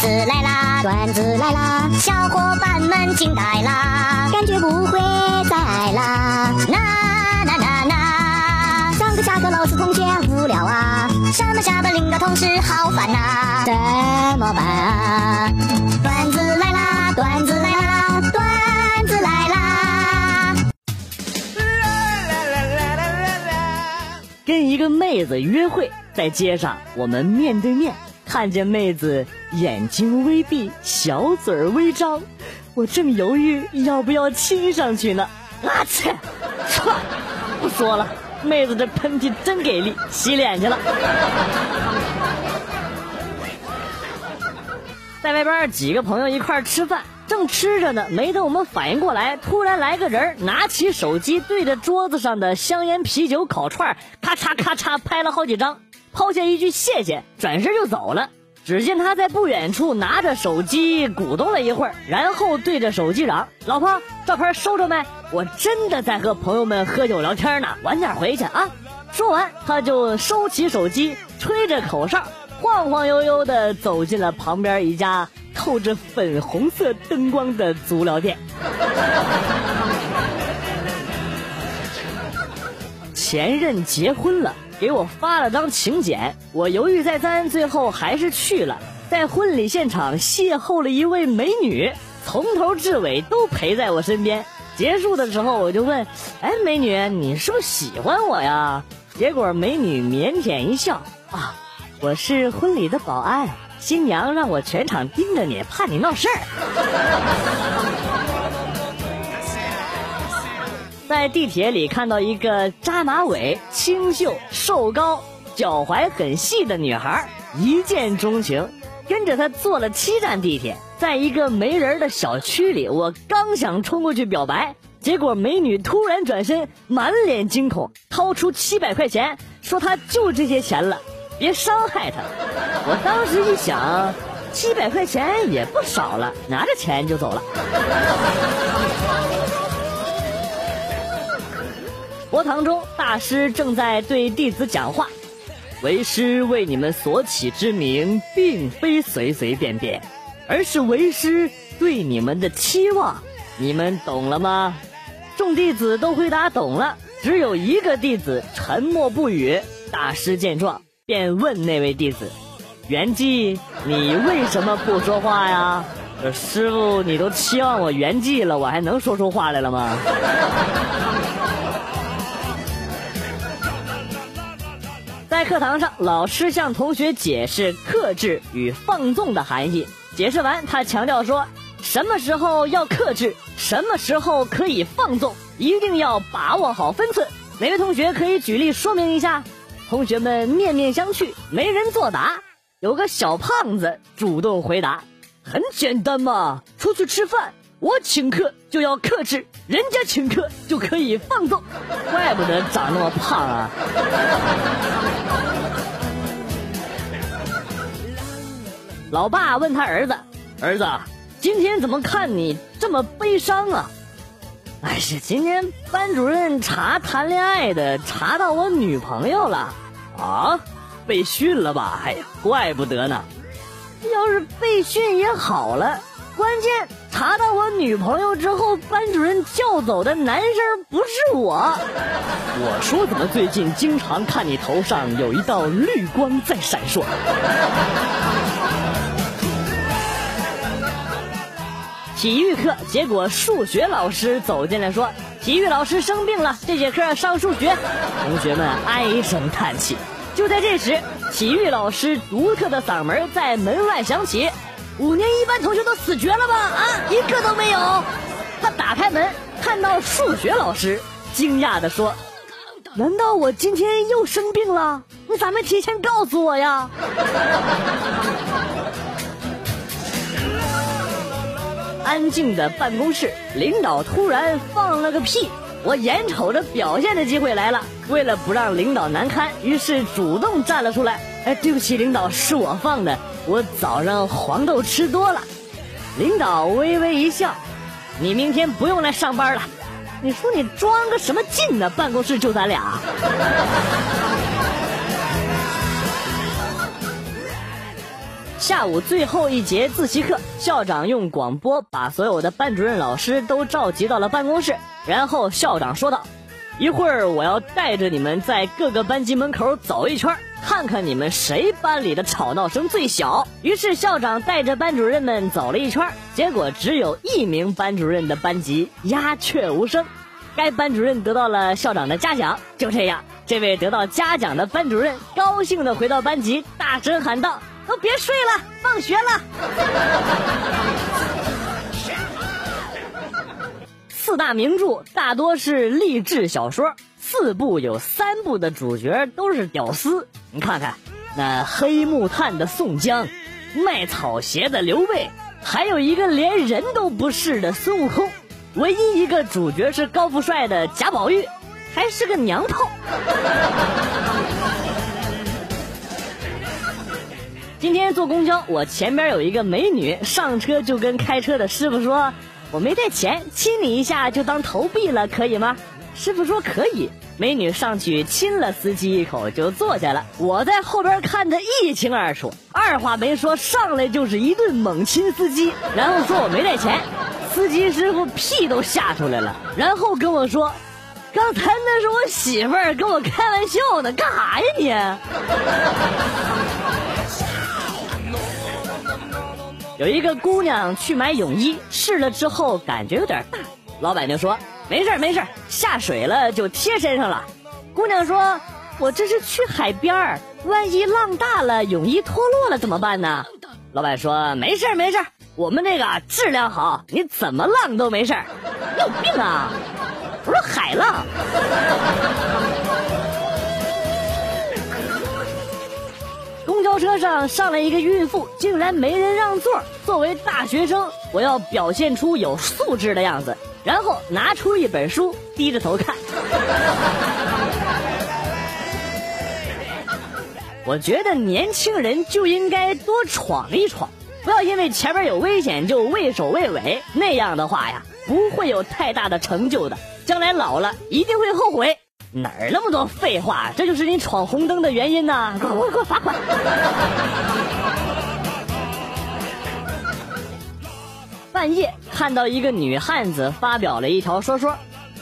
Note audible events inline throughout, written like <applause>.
子来啦，段子来啦，小伙伴们惊呆啦，感觉不会再爱啦。啦啦啦啦，上课下课老师同学无聊啊，上班下班领导同事好烦呐，怎么办啊？段子来啦，段子来啦，段子来啦。跟一个妹子约会，在街上我们面对面，看见妹子眼睛微闭，小嘴儿微张，我正犹豫要不要亲上去呢。啊切！唰，不说了，妹子这喷嚏真给力，洗脸去了。在外边几个朋友一块吃饭，正吃着呢，没等我们反应过来，突然来个人拿起手机对着桌子上的香烟、啤酒、烤串，咔嚓咔嚓拍了好几张，抛下一句谢谢，转身就走了。只见他在不远处拿着手机鼓动了一会儿，然后对着手机嚷：“老婆，照片收着没？我真的在和朋友们喝酒聊天呢，晚点回去啊。”说完，他就收起手机，吹着口哨。晃晃悠悠地走进了旁边一家透着粉红色灯光的足疗店。前任结婚了，给我发了张请柬，我犹豫再三，最后还是去了。在婚礼现场邂逅了一位美女，从头至尾都陪在我身边。结束的时候，我就问：“哎，美女，你是不是喜欢我呀？”结果美女腼腆一笑：“啊。”我是婚礼的保安，新娘让我全场盯着你，怕你闹事儿。在地铁里看到一个扎马尾、清秀、瘦高、脚踝很细的女孩，一见钟情，跟着她坐了七站地铁，在一个没人的小区里，我刚想冲过去表白，结果美女突然转身，满脸惊恐，掏出七百块钱，说她就这些钱了。别伤害她！我当时一想，七百块钱也不少了，拿着钱就走了。佛堂中，大师正在对弟子讲话：“为师为你们所起之名，并非随随便便，而是为师对你们的期望。你们懂了吗？”众弟子都回答懂了，只有一个弟子沉默不语。大师见状。便问那位弟子：“圆寂，你为什么不说话呀？”师傅，你都期望我圆寂了，我还能说出话来了吗？在课堂上，老师向同学解释克制与放纵的含义。解释完，他强调说：“什么时候要克制，什么时候可以放纵，一定要把握好分寸。”哪位同学可以举例说明一下？同学们面面相觑，没人作答。有个小胖子主动回答：“很简单嘛，出去吃饭，我请客就要克制，人家请客就可以放纵。怪不得长那么胖啊！”老爸问他儿子：“儿子，今天怎么看你这么悲伤啊？”哎呀，今天班主任查谈恋爱的，查到我女朋友了，啊，被训了吧？哎呀，怪不得呢。要是被训也好了，关键查到我女朋友之后，班主任叫走的男生不是我。我说怎么最近经常看你头上有一道绿光在闪烁？体育课，结果数学老师走进来说：“体育老师生病了，这节课上数学。”同学们唉声叹气。就在这时，体育老师独特的嗓门在门外响起：“五年一班同学都死绝了吧？啊，一个都没有。”他打开门，看到数学老师，惊讶地说：“难道我今天又生病了？你咋没提前告诉我呀？” <laughs> 安静的办公室，领导突然放了个屁，我眼瞅着表现的机会来了，为了不让领导难堪，于是主动站了出来。哎，对不起，领导，是我放的，我早上黄豆吃多了。领导微微一笑，你明天不用来上班了。你说你装个什么劲呢？办公室就咱俩。<laughs> 下午最后一节自习课，校长用广播把所有的班主任老师都召集到了办公室，然后校长说道：“一会儿我要带着你们在各个班级门口走一圈，看看你们谁班里的吵闹声最小。”于是校长带着班主任们走了一圈，结果只有一名班主任的班级鸦雀无声，该班主任得到了校长的嘉奖。就这样，这位得到嘉奖的班主任高兴地回到班级，大声喊道。都别睡了，放学了。<laughs> 四大名著大多是励志小说，四部有三部的主角都是屌丝。你看看，那黑木炭的宋江，卖草鞋的刘备，还有一个连人都不是的孙悟空，唯一一个主角是高富帅的贾宝玉，还是个娘炮。<laughs> 今天坐公交，我前边有一个美女上车就跟开车的师傅说：“我没带钱，亲你一下就当投币了，可以吗？”师傅说可以。美女上去亲了司机一口就坐下了。我在后边看得一清二楚，二话没说上来就是一顿猛亲司机，然后说我没带钱。司机师傅屁都吓出来了，然后跟我说：“刚才那是我媳妇儿跟我开玩笑呢，干啥呀你？”有一个姑娘去买泳衣，试了之后感觉有点大，老板就说没事没事，下水了就贴身上了。姑娘说：“我这是去海边儿，万一浪大了，泳衣脱落了怎么办呢？”老板说：“没事没事，我们这个质量好，你怎么浪都没事。”你有病啊！我说海浪。公交车上上来一个孕妇，竟然没人让座。作为大学生，我要表现出有素质的样子，然后拿出一本书，低着头看。<laughs> 我觉得年轻人就应该多闯一闯，不要因为前面有危险就畏首畏尾，那样的话呀，不会有太大的成就的，将来老了一定会后悔。哪儿那么多废话？这就是你闯红灯的原因呐！<laughs> 给我给我罚款。半夜看到一个女汉子发表了一条说说，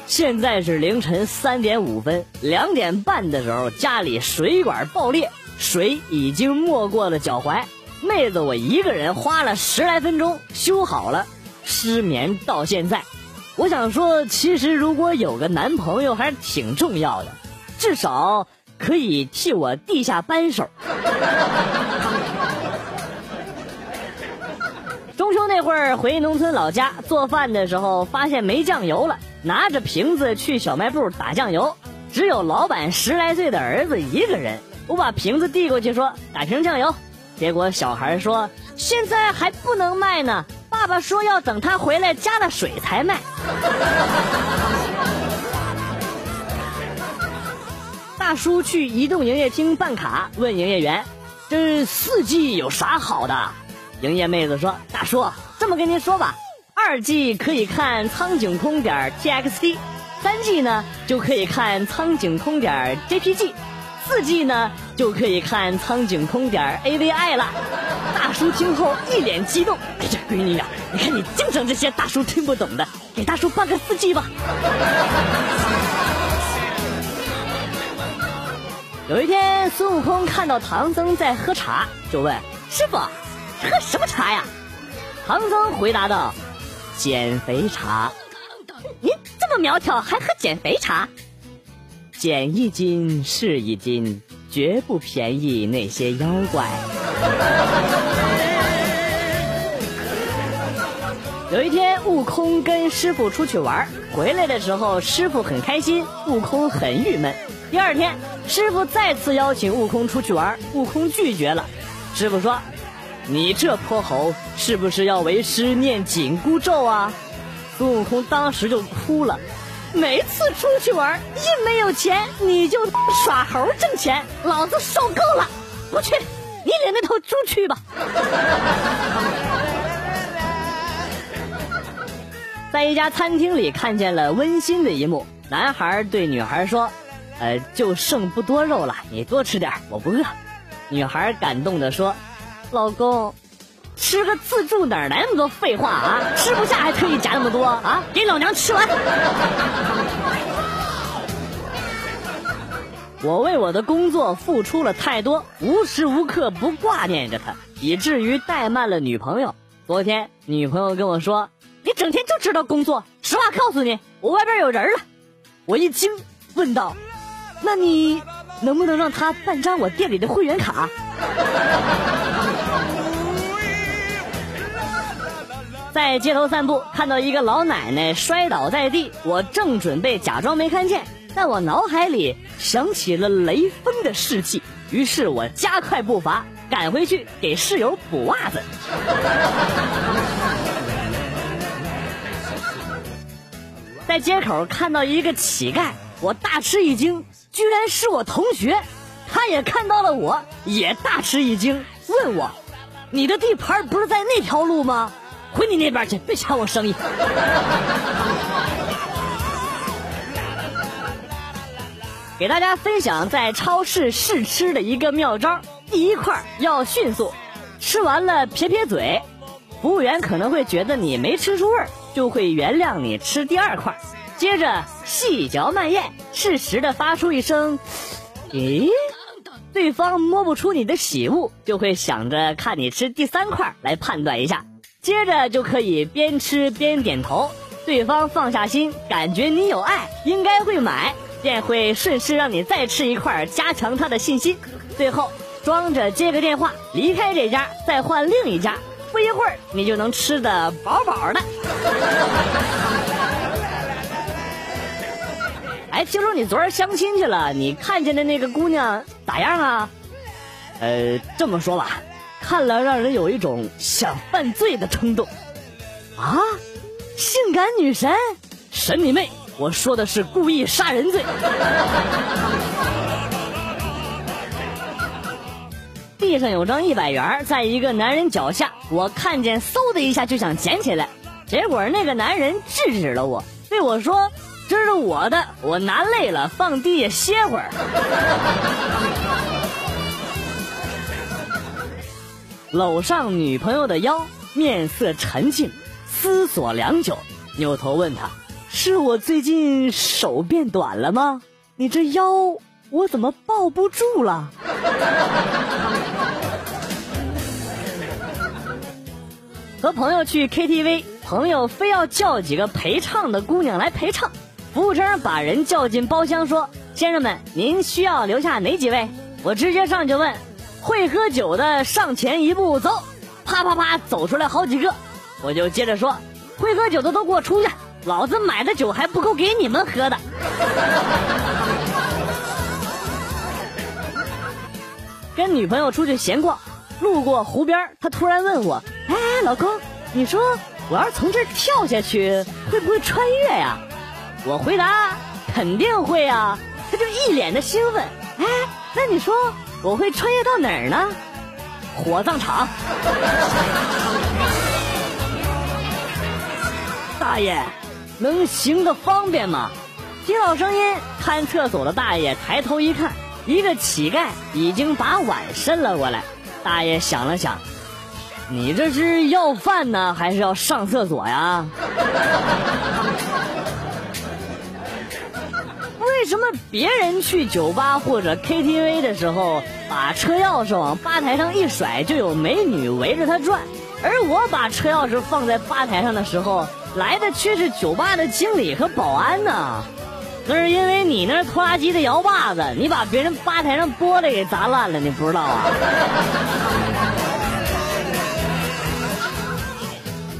现在是凌晨三点五分，两点半的时候家里水管爆裂，水已经没过了脚踝。妹子，我一个人花了十来分钟修好了，失眠到现在。我想说，其实如果有个男朋友还是挺重要的，至少可以替我递下扳手。<laughs> 中秋那会儿回农村老家做饭的时候，发现没酱油了，拿着瓶子去小卖部打酱油，只有老板十来岁的儿子一个人。我把瓶子递过去说：“打瓶酱油。”结果小孩说：“现在还不能卖呢。”爸说要等他回来加了水才卖。大叔去移动营业厅办卡，问营业员：“这四 G 有啥好的？”营业妹子说：“大叔，这么跟您说吧，二 G 可以看苍井空点 TXT，三 G 呢就可以看苍井空点 JPG。”四 G 呢，就可以看苍井空点 AVI 了。大叔听后一脸激动：“哎呀，闺女呀，你看你净整这些大叔听不懂的，给大叔办个四 G 吧。<laughs> ”有一天，孙悟空看到唐僧在喝茶，就问师傅：“喝什么茶呀？”唐僧回答道：“减肥茶。”您这么苗条，还喝减肥茶？减一斤是一斤，绝不便宜那些妖怪。有一天，悟空跟师傅出去玩，回来的时候，师傅很开心，悟空很郁闷。第二天，师傅再次邀请悟空出去玩，悟空拒绝了。师傅说：“你这泼猴，是不是要为师念紧箍咒啊？”孙悟空当时就哭了。每次出去玩，一没有钱你就耍猴挣钱，老子受够了，不去，你领那头猪去吧。在一家餐厅里看见了温馨的一幕，男孩对女孩说：“呃，就剩不多肉了，你多吃点，我不饿。”女孩感动的说：“老公，吃个自助哪来那么多废话啊？吃不下还特意夹那么多啊？给老娘吃完！我为我的工作付出了太多，无时无刻不挂念着他，以至于怠慢了女朋友。昨天女朋友跟我说：“你整天就知道工作。”实话告诉你，我外边有人了。我一惊，问道：“那你能不能让他办张我店里的会员卡？”在街头散步，看到一个老奶奶摔倒在地，我正准备假装没看见。但我脑海里想起了雷锋的事迹，于是我加快步伐赶回去给室友补袜子。在街口看到一个乞丐，我大吃一惊，居然是我同学。他也看到了我，也大吃一惊，问我：“你的地盘不是在那条路吗？回你那边去，别抢我生意。”给大家分享在超市试吃的一个妙招：第一块要迅速，吃完了撇撇嘴，服务员可能会觉得你没吃出味儿，就会原谅你吃第二块。接着细嚼慢咽，适时的发出一声“咦”，对方摸不出你的喜恶，就会想着看你吃第三块来判断一下。接着就可以边吃边点头，对方放下心，感觉你有爱，应该会买。便会顺势让你再吃一块，加强他的信心。最后装着接个电话，离开这家，再换另一家。不一会儿，你就能吃的饱饱的。哎，听说你昨儿相亲去了，你看见的那个姑娘咋样啊？呃，这么说吧，看了让人有一种想犯罪的冲动。啊，性感女神，神你妹！我说的是故意杀人罪。<laughs> 地上有张一百元，在一个男人脚下，我看见，嗖的一下就想捡起来，结果那个男人制止了我，对我说：“这是我的，我拿累了，放地下歇会儿。”搂上女朋友的腰，面色沉静，思索良久，扭头问他。是我最近手变短了吗？你这腰我怎么抱不住了？<laughs> 和朋友去 KTV，朋友非要叫几个陪唱的姑娘来陪唱，服务生把人叫进包厢说：“先生们，您需要留下哪几位？”我直接上去问：“会喝酒的上前一步走。”啪啪啪走出来好几个，我就接着说：“会喝酒的都给我出去。”老子买的酒还不够给你们喝的。<laughs> 跟女朋友出去闲逛，路过湖边，她突然问我：“哎，老公，你说我要是从这儿跳下去，会不会穿越呀？”我回答：“肯定会啊。”她就一脸的兴奋：“哎，那你说我会穿越到哪儿呢？火葬场。”大爷。能行个方便吗？听到声音，看厕所的大爷抬头一看，一个乞丐已经把碗伸了过来。大爷想了想，你这是要饭呢，还是要上厕所呀？为什么别人去酒吧或者 KTV 的时候，把车钥匙往吧台上一甩，就有美女围着他转，而我把车钥匙放在吧台上的时候？来的却是酒吧的经理和保安呢，那是因为你那拖拉机的摇把子，你把别人吧台上玻璃给砸烂了，你不知道啊？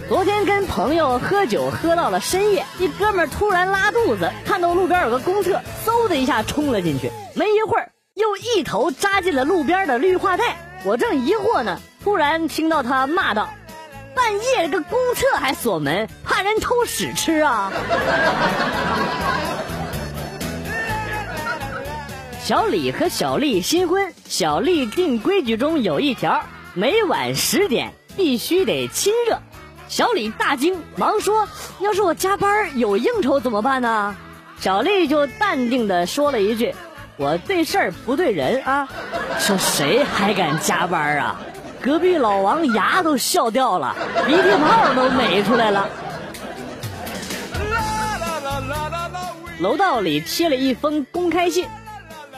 昨天跟朋友喝酒喝到了深夜，一哥们突然拉肚子，看到路边有个公厕，嗖的一下冲了进去，没一会儿又一头扎进了路边的绿化带。我正疑惑呢，突然听到他骂道。半夜这个公厕还锁门，怕人偷屎吃啊！小李和小丽新婚，小丽定规矩中有一条，每晚十点必须得亲热。小李大惊，忙说：“要是我加班有应酬怎么办呢？”小丽就淡定的说了一句：“我对事儿不对人啊。”说谁还敢加班啊？隔壁老王牙都笑掉了，鼻涕泡都美出来了。楼道里贴了一封公开信，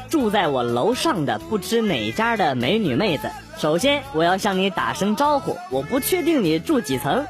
住在我楼上的不知哪家的美女妹子。首先，我要向你打声招呼，我不确定你住几层，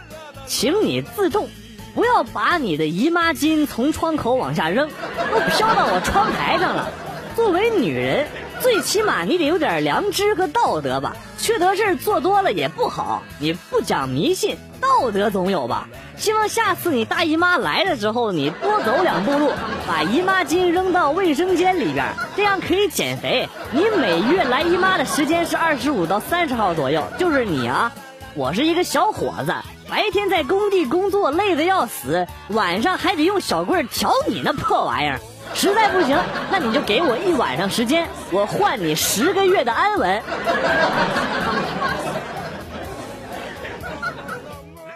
请你自重，不要把你的姨妈巾从窗口往下扔，都飘到我窗台上了。作为女人，最起码你得有点良知和道德吧？缺德事做多了也不好。你不讲迷信，道德总有吧？希望下次你大姨妈来的时候，你多走两步路，把姨妈巾扔到卫生间里边，这样可以减肥。你每月来姨妈的时间是二十五到三十号左右，就是你啊，我是一个小伙子，白天在工地工作累得要死，晚上还得用小棍挑你那破玩意儿。实在不行，那你就给我一晚上时间，我换你十个月的安稳。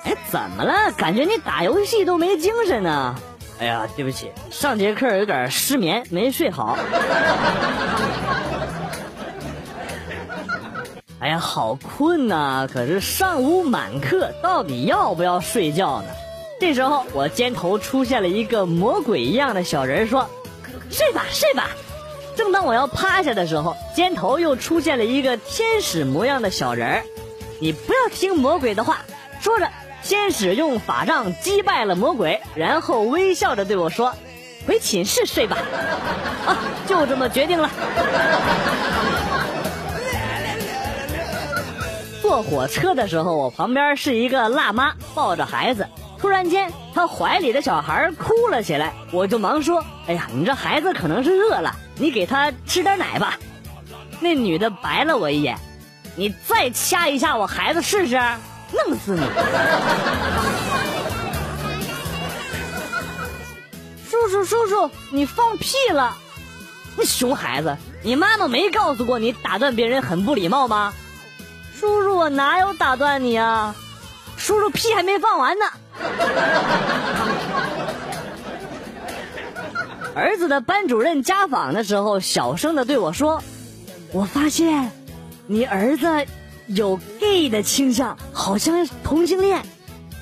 哎，怎么了？感觉你打游戏都没精神呢？哎呀，对不起，上节课有点失眠，没睡好。哎呀，好困呐！可是上午满课，到底要不要睡觉呢？这时候，我肩头出现了一个魔鬼一样的小人，说：“睡吧，睡吧。”正当我要趴下的时候，肩头又出现了一个天使模样的小人儿。你不要听魔鬼的话。说着。先使用法杖击败了魔鬼，然后微笑着对我说：“回寝室睡吧。”啊，就这么决定了。坐火车的时候，我旁边是一个辣妈抱着孩子，突然间她怀里的小孩哭了起来，我就忙说：“哎呀，你这孩子可能是饿了，你给他吃点奶吧。”那女的白了我一眼：“你再掐一下我孩子试试。”弄死你！叔叔，叔叔，你放屁了！你熊孩子，你妈妈没告诉过你打断别人很不礼貌吗？叔叔，我哪有打断你啊？叔叔屁还没放完呢。儿子的班主任家访的时候，小声的对我说：“我发现，你儿子。”有 gay 的倾向，好像同性恋。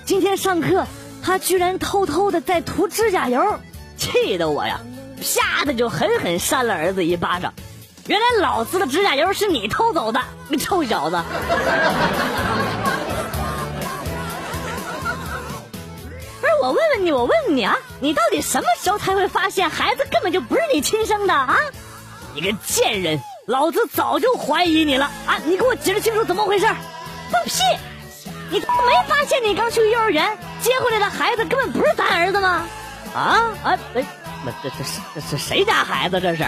今天上课，他居然偷偷的在涂指甲油，气得我呀，啪的就狠狠扇了儿子一巴掌。原来老子的指甲油是你偷走的，你臭小子！我问问你，我问问你啊，你到底什么时候才会发现孩子根本就不是你亲生的啊？你个贱人！老子早就怀疑你了啊！你给我解释清楚怎么回事！放屁！你没发现你刚去幼儿园接回来的孩子根本不是咱儿子吗？啊啊！哎，那这这是这是谁家孩子？这是？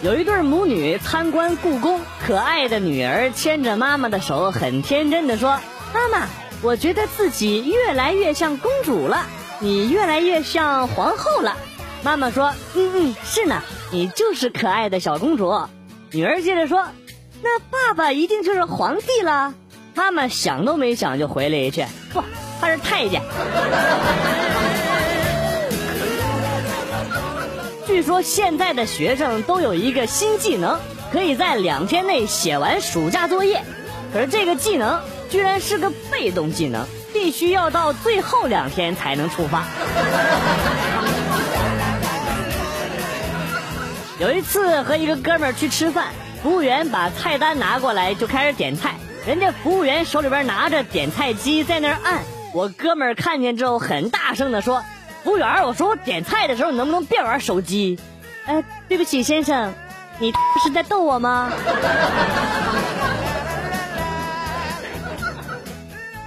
有一对母女参观故宫，可爱的女儿牵着妈妈的手，很天真的说：“妈妈，我觉得自己越来越像公主了，你越来越像皇后了。”妈妈说：“嗯嗯，是呢，你就是可爱的小公主。”女儿接着说：“那爸爸一定就是皇帝了。”妈妈想都没想就回了一句：“不，他是太监。”据说现在的学生都有一个新技能，可以在两天内写完暑假作业。可是这个技能居然是个被动技能，必须要到最后两天才能触发。<laughs> 有一次和一个哥们儿去吃饭，服务员把菜单拿过来就开始点菜，人家服务员手里边拿着点菜机在那儿按，我哥们儿看见之后很大声的说：“服务员，我说我点菜的时候你能不能别玩手机？”哎，对不起先生，你是在逗我吗？<laughs>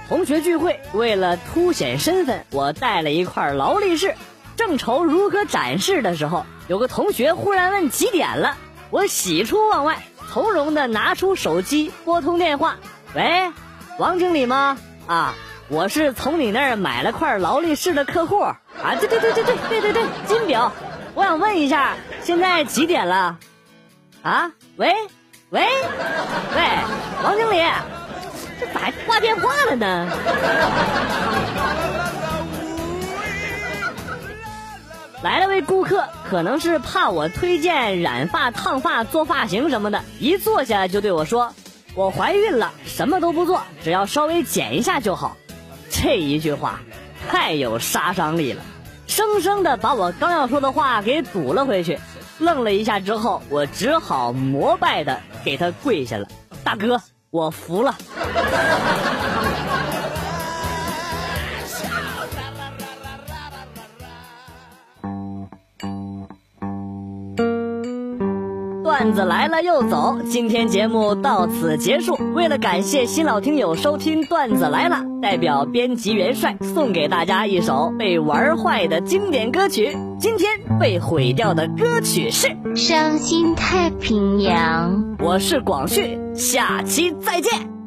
同学聚会，为了凸显身份，我带了一块劳力士。正愁如何展示的时候，有个同学忽然问几点了。我喜出望外，从容的拿出手机拨通电话：“喂，王经理吗？啊，我是从你那儿买了块劳力士的客户啊，对对对对对对对对，金表。我想问一下，现在几点了？啊，喂，喂，喂，王经理，这咋还挂电话了呢？”来了位顾客，可能是怕我推荐染发、烫发、做发型什么的，一坐下就对我说：“我怀孕了，什么都不做，只要稍微剪一下就好。”这一句话太有杀伤力了，生生的把我刚要说的话给堵了回去。愣了一下之后，我只好膜拜的给他跪下了。大哥，我服了。<laughs> 段子来了又走，今天节目到此结束。为了感谢新老听友收听段子来了，代表编辑元帅送给大家一首被玩坏的经典歌曲。今天被毁掉的歌曲是《伤心太平洋》。我是广旭，下期再见。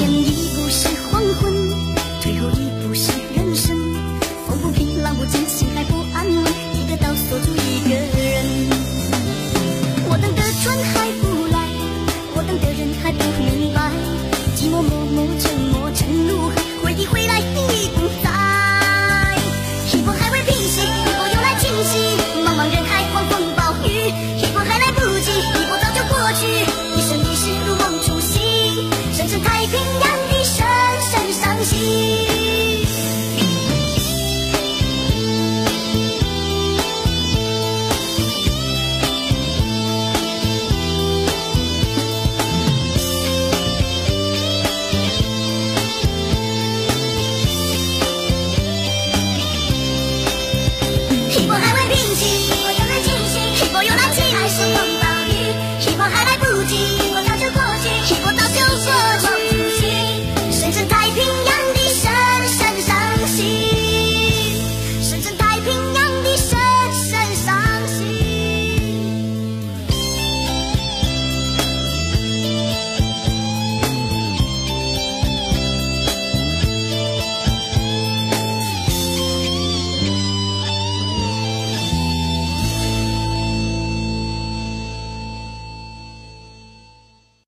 前一步是黄昏，退后一步是人生。风不平，浪不静，心还